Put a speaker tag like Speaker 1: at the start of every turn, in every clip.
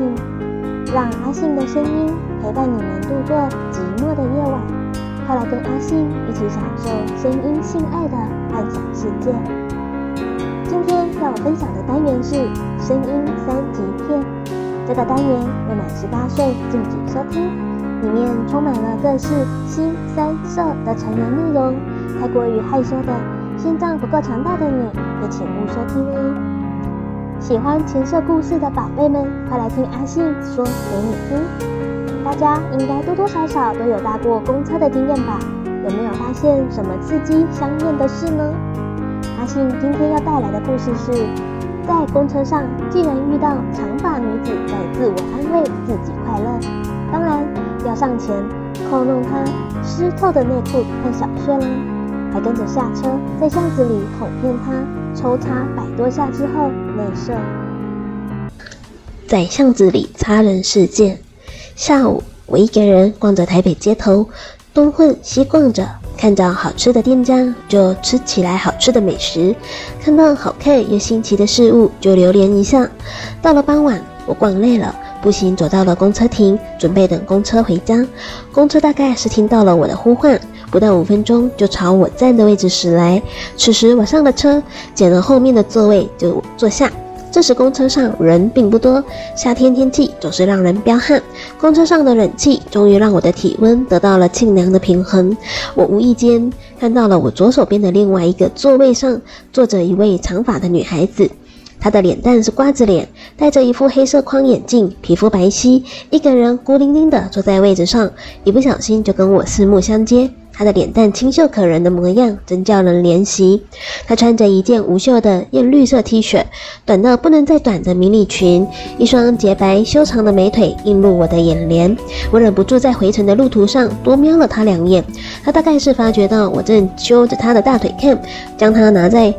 Speaker 1: 性，让阿信的声音陪伴你们度过寂寞的夜晚。快来跟阿信一起享受声音性爱的幻想世界。今天要分享的单元是声音三级片，这个单元未满十八岁禁止收听。里面充满了各式腥膻色的成人内容，太过于害羞的、心脏不够强大的你，也请勿收听哦。喜欢情色故事的宝贝们，快来听阿信说给你听。大家应该多多少少都有搭过公车的经验吧？有没有发现什么刺激香艳的事呢？阿信今天要带来的故事是，在公车上竟然遇到长发女子在自我安慰自己快乐，当然。要上前扣弄她湿透的内裤和小穴啦，还跟着下车，在巷子里哄骗她，抽插百多下之后在巷子里擦人事件。下午，我一个人逛着台北街头，东混西逛着，看到好吃的店家就吃起来好吃的美食，看到好看又新奇的事物就流连一下。到了傍晚，我逛累了。步行走到了公车亭，准备等公车回家。公车大概是听到了我的呼唤，不到五分钟就朝我站的位置驶来。此时我上了车，捡了后面的座位就坐下。这时公车上人并不多，夏天天气总是让人飙汗。公车上的冷气终于让我的体温得到了沁凉的平衡。我无意间看到了我左手边的另外一个座位上坐着一位长发的女孩子。她的脸蛋是瓜子脸，戴着一副黑色框眼镜，皮肤白皙，一个人孤零零的坐在位置上，一不小心就跟我四目相接。她的脸蛋清秀可人的模样，真叫人怜惜。她穿着一件无袖的艳绿色 T 恤，短到不能再短的迷你裙，一双洁白修长的美腿映入我的眼帘。我忍不住在回程的路途上多瞄了她两眼。她大概是发觉到我正揪着她的大腿看，将她拿在。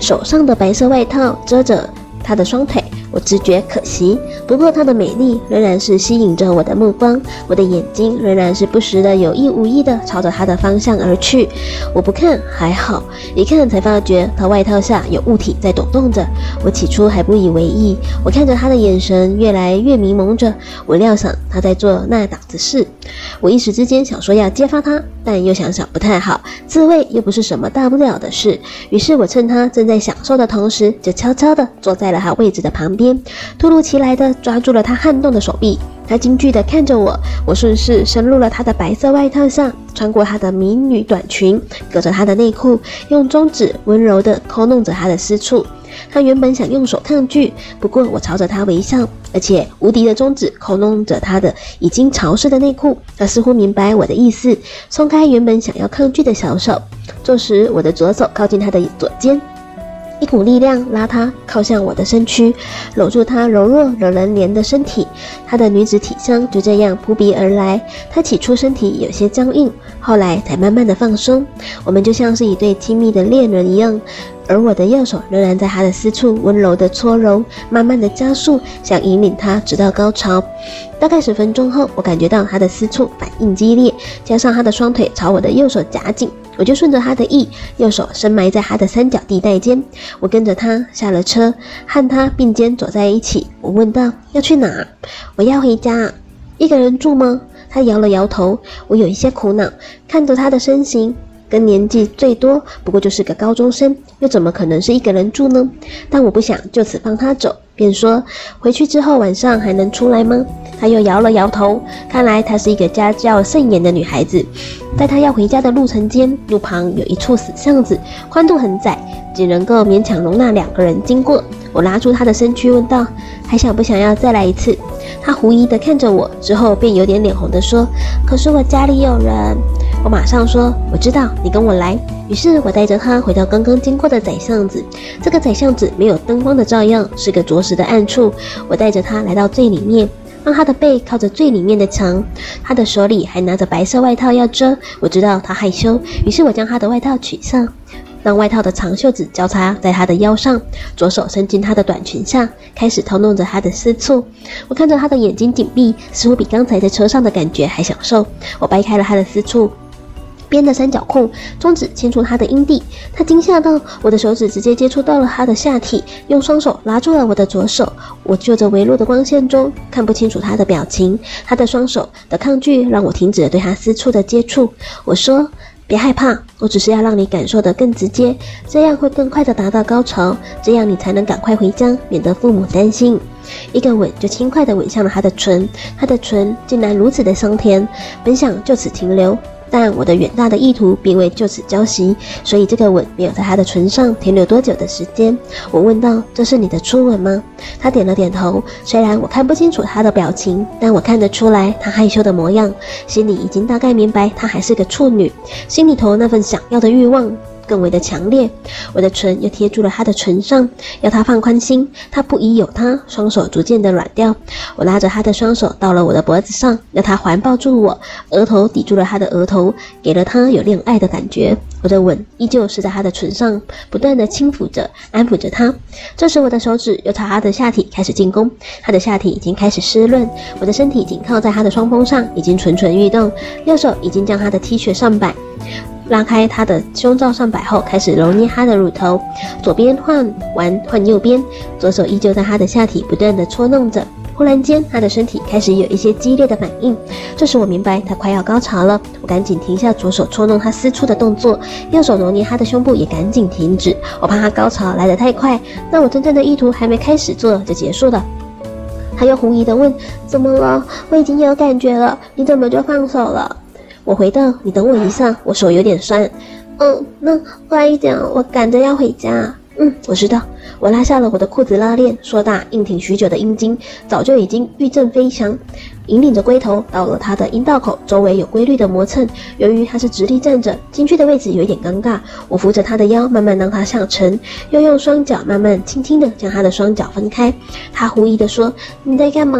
Speaker 1: 手上的白色外套遮着他的双腿，我直觉可惜。不过她的美丽仍然是吸引着我的目光，我的眼睛仍然是不时的有意无意的朝着她的方向而去。我不看还好，一看才发觉她外套下有物体在抖动着。我起初还不以为意，我看着她的眼神越来越迷蒙着，我料想她在做那档子事。我一时之间想说要揭发她。但又想想不太好，自慰又不是什么大不了的事。于是我趁她正在享受的同时，就悄悄地坐在了她位置的旁边，突如其来的抓住了他撼动的手臂。他惊惧地看着我，我顺势伸入了他的白色外套上，穿过他的迷你短裙，隔着他的内裤，用中指温柔地抠弄着他的私处。他原本想用手抗拒，不过我朝着他微笑，而且无敌的中指抠弄着他的已经潮湿的内裤。他似乎明白我的意思，松开原本想要抗拒的小手。这时，我的左手靠近他的左肩。一股力量拉他靠向我的身躯，搂住他柔弱惹人怜的身体，他的女子体香就这样扑鼻而来。他起初身体有些僵硬，后来才慢慢的放松。我们就像是一对亲密的恋人一样，而我的右手仍然在他的私处温柔的搓揉，慢慢的加速，想引领他直到高潮。大概十分钟后，我感觉到他的私处反应激烈，加上他的双腿朝我的右手夹紧。我就顺着他的意，右手深埋在他的三角地带间。我跟着他下了车，和他并肩走在一起。我问道：“要去哪？”“我要回家。”“一个人住吗？”他摇了摇头。我有一些苦恼，看着他的身形。跟年纪最多不过就是个高中生，又怎么可能是一个人住呢？但我不想就此放他走，便说：“回去之后晚上还能出来吗？”他又摇了摇头，看来她是一个家教甚严的女孩子。在她要回家的路程间，路旁有一处死巷子，宽度很窄，只能够勉强容纳两个人经过。我拉住她的身躯，问道：“还想不想要再来一次？”她狐疑地看着我，之后便有点脸红地说：“可是我家里有人。”我马上说：“我知道，你跟我来。”于是，我带着他回到刚刚经过的窄巷子。这个窄巷子没有灯光的照耀，是个着实的暗处。我带着他来到最里面，让他的背靠着最里面的墙。他的手里还拿着白色外套要遮。我知道他害羞，于是我将他的外套取下，让外套的长袖子交叉在他的腰上，左手伸进他的短裙下，开始偷弄着他的私处。我看着他的眼睛紧闭，似乎比刚才在车上的感觉还享受。我掰开了他的私处。边的三角空，中指牵住他的阴蒂。他惊吓到，我的手指直接接触到了他的下体，用双手拉住了我的左手。我就着微弱的光线中看不清楚他的表情，他的双手的抗拒让我停止了对他私处的接触。我说。别害怕，我只是要让你感受得更直接，这样会更快地达到高潮，这样你才能赶快回家，免得父母担心。一个吻就轻快地吻向了他的唇，他的唇竟然如此的香甜，本想就此停留。但我的远大的意图并未就此交集，所以这个吻没有在他的唇上停留多久的时间。我问道：“这是你的初吻吗？”他点了点头。虽然我看不清楚他的表情，但我看得出来他害羞的模样，心里已经大概明白他还是个处女，心里头那份想要的欲望。更为的强烈，我的唇又贴住了他的唇上，要他放宽心。他不疑有他，双手逐渐的软掉。我拉着他的双手到了我的脖子上，要他环抱住我，额头抵住了他的额头，给了他有恋爱的感觉。我的吻依旧是在他的唇上不断的轻抚着，安抚着他。这时，我的手指又朝他的下体开始进攻，他的下体已经开始湿润，我的身体紧靠在他的双峰上，已经蠢蠢欲动，右手已经将他的 T 恤上摆。拉开他的胸罩上摆后，开始揉捏他的乳头，左边换完换右边，左手依旧在他的下体不断地搓弄着。忽然间，他的身体开始有一些激烈的反应。这时我明白他快要高潮了，我赶紧停下左手搓弄他私处的动作，右手揉捏他的胸部也赶紧停止。我怕他高潮来得太快，那我真正的意图还没开始做就结束了。他又狐疑的问：“怎么了？我已经有感觉了，你怎么就放手了？”我回道：“你等我一下，我手有点酸。”嗯，那快一点，我赶着要回家。嗯，我知道。我拉下了我的裤子拉链，硕大硬挺许久的阴茎早就已经欲振飞翔，引领着龟头到了他的阴道口，周围有规律的磨蹭。由于他是直立站着，进去的位置有一点尴尬。我扶着他的腰，慢慢让他下沉，又用双脚慢慢轻轻地将他的双脚分开。他狐疑地说：“你在干嘛？”“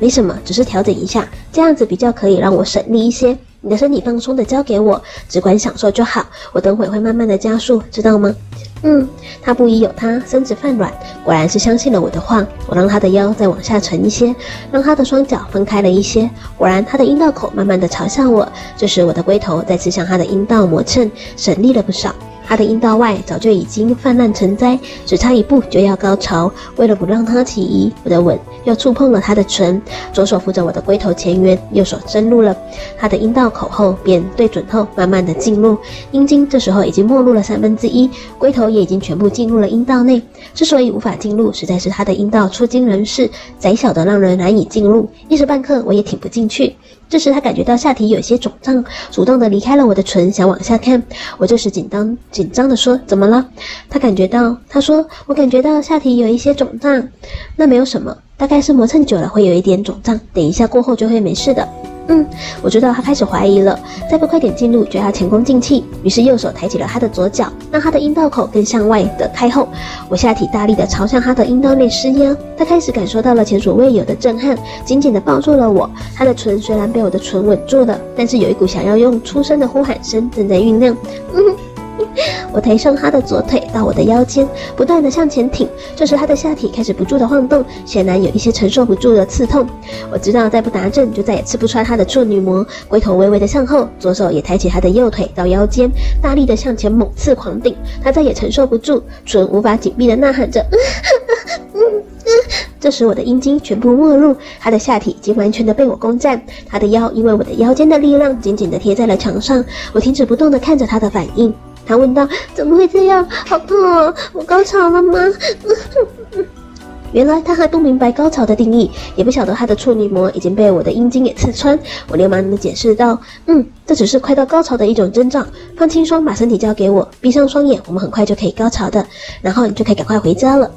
Speaker 1: 没什么，只是调整一下，这样子比较可以让我省力一些。”你的身体放松的交给我，只管享受就好。我等会会慢慢的加速，知道吗？嗯，他不疑有他，身子泛软，果然是相信了我的话。我让他的腰再往下沉一些，让他的双脚分开了一些。果然，他的阴道口慢慢的朝向我。这时，我的龟头再次向他的阴道磨蹭，省力了不少。他的阴道外早就已经泛滥成灾，只差一步就要高潮。为了不让他起疑，我的吻又触碰了他的唇，左手扶着我的龟头前缘，右手深入了他的阴道口后，便对准后慢慢的进入。阴茎这时候已经没入了三分之一，龟头也已经全部进入了阴道内。之所以无法进入，实在是他的阴道初经人事，窄小的让人难以进入，一时半刻我也挺不进去。这时他感觉到下体有些肿胀，主动的离开了我的唇，想往下看。我这时紧张紧张的说：“怎么了？”他感觉到，他说：“我感觉到下体有一些肿胀，那没有什么，大概是磨蹭久了会有一点肿胀，等一下过后就会没事的。”嗯，我知道他开始怀疑了，再不快点进入就要前功尽弃。于是右手抬起了他的左脚，让他的阴道口更向外的开后。我下体大力的朝向他的阴道内施压，他开始感受到了前所未有的震撼，紧紧的抱住了我。他的唇虽然被我的唇吻住了，但是有一股想要用出声的呼喊声正在酝酿。嗯。我抬上他的左腿到我的腰间，不断地向前挺。这时他的下体开始不住地晃动，显然有一些承受不住的刺痛。我知道再不达阵就再也刺不穿他的处女膜。龟头微微的向后，左手也抬起他的右腿到腰间，大力的向前猛刺狂顶。他再也承受不住，唇无法紧闭的呐喊着。这时我的阴茎全部没入，他的下体已经完全的被我攻占，他的腰因为我的腰间的力量紧紧的贴在了墙上。我停止不动的看着他的反应。他问道：“怎么会这样？好痛哦！我高潮了吗？” 原来他还不明白高潮的定义，也不晓得他的处女膜已经被我的阴茎给刺穿。我连忙的解释道：“嗯，这只是快到高潮的一种征兆。放轻松，把身体交给我，闭上双眼，我们很快就可以高潮的。然后你就可以赶快回家了。”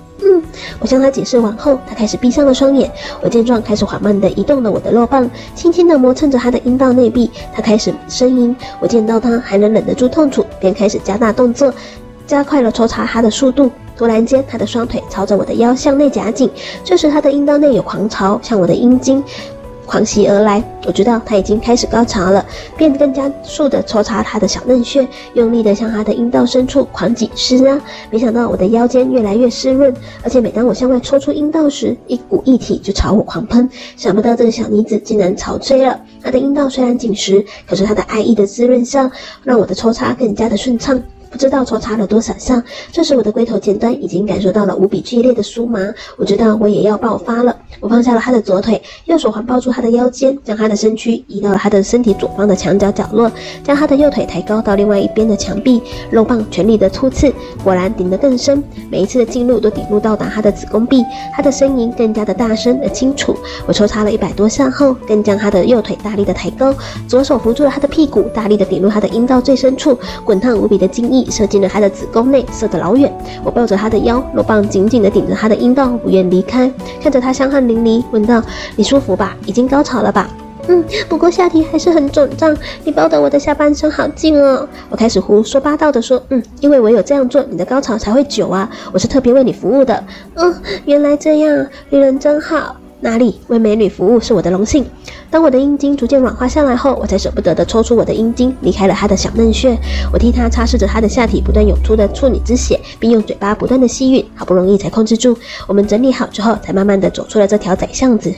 Speaker 1: 我向他解释完后，他开始闭上了双眼。我见状，开始缓慢地移动了我的肉棒，轻轻地磨蹭着他的阴道内壁。他开始呻吟。我见到他还能忍得住痛楚，便开始加大动作，加快了抽查他的速度。突然间，他的双腿朝着我的腰向内夹紧。这时，他的阴道内有狂潮向我的阴茎狂袭而来。我知道他已经开始高潮了，便更加速地抽插他的小嫩穴，用力地向他的阴道深处狂挤施压。没想到我的腰间越来越湿润，而且每当我向外抽出阴道时，一股液体就朝我狂喷。想不到这个小妮子竟然潮吹了。她的阴道虽然紧实，可是她的爱意的滋润下，让我的抽插更加的顺畅。不知道抽插了多少下，这时我的龟头前端已经感受到了无比剧烈的酥麻。我知道我也要爆发了。我放下了他的左腿，右手环抱住他的腰间，将他的身躯移到了他的身体左方的墙角角落，将他的右腿抬高到另外一边的墙壁，肉棒全力的突刺，果然顶得更深。每一次的进入都顶入到达他的子宫壁，他的呻吟更加的大声而清楚。我抽插了一百多下后，更将他的右腿大力的抬高，左手扶住了他的屁股，大力的顶入他的阴道最深处，滚烫无比的精液。射进了他的子宫内，射得老远。我抱着他的腰，肉棒紧紧地顶着他的阴道，不愿离开。看着他香汗淋漓，问道：“你舒服吧？已经高潮了吧？”“嗯，不过下体还是很肿胀。你抱得我的下半身好近哦。”我开始胡说八道地说：“嗯，因为唯有这样做，你的高潮才会久啊。我是特别为你服务的。”“嗯，原来这样，女人真好。”哪里为美女服务是我的荣幸。当我的阴茎逐渐软化下来后，我才舍不得的抽出我的阴茎，离开了她的小嫩穴。我替她擦拭着她的下体不断涌出的处女之血，并用嘴巴不断的吸吮，好不容易才控制住。我们整理好之后，才慢慢的走出了这条窄巷子。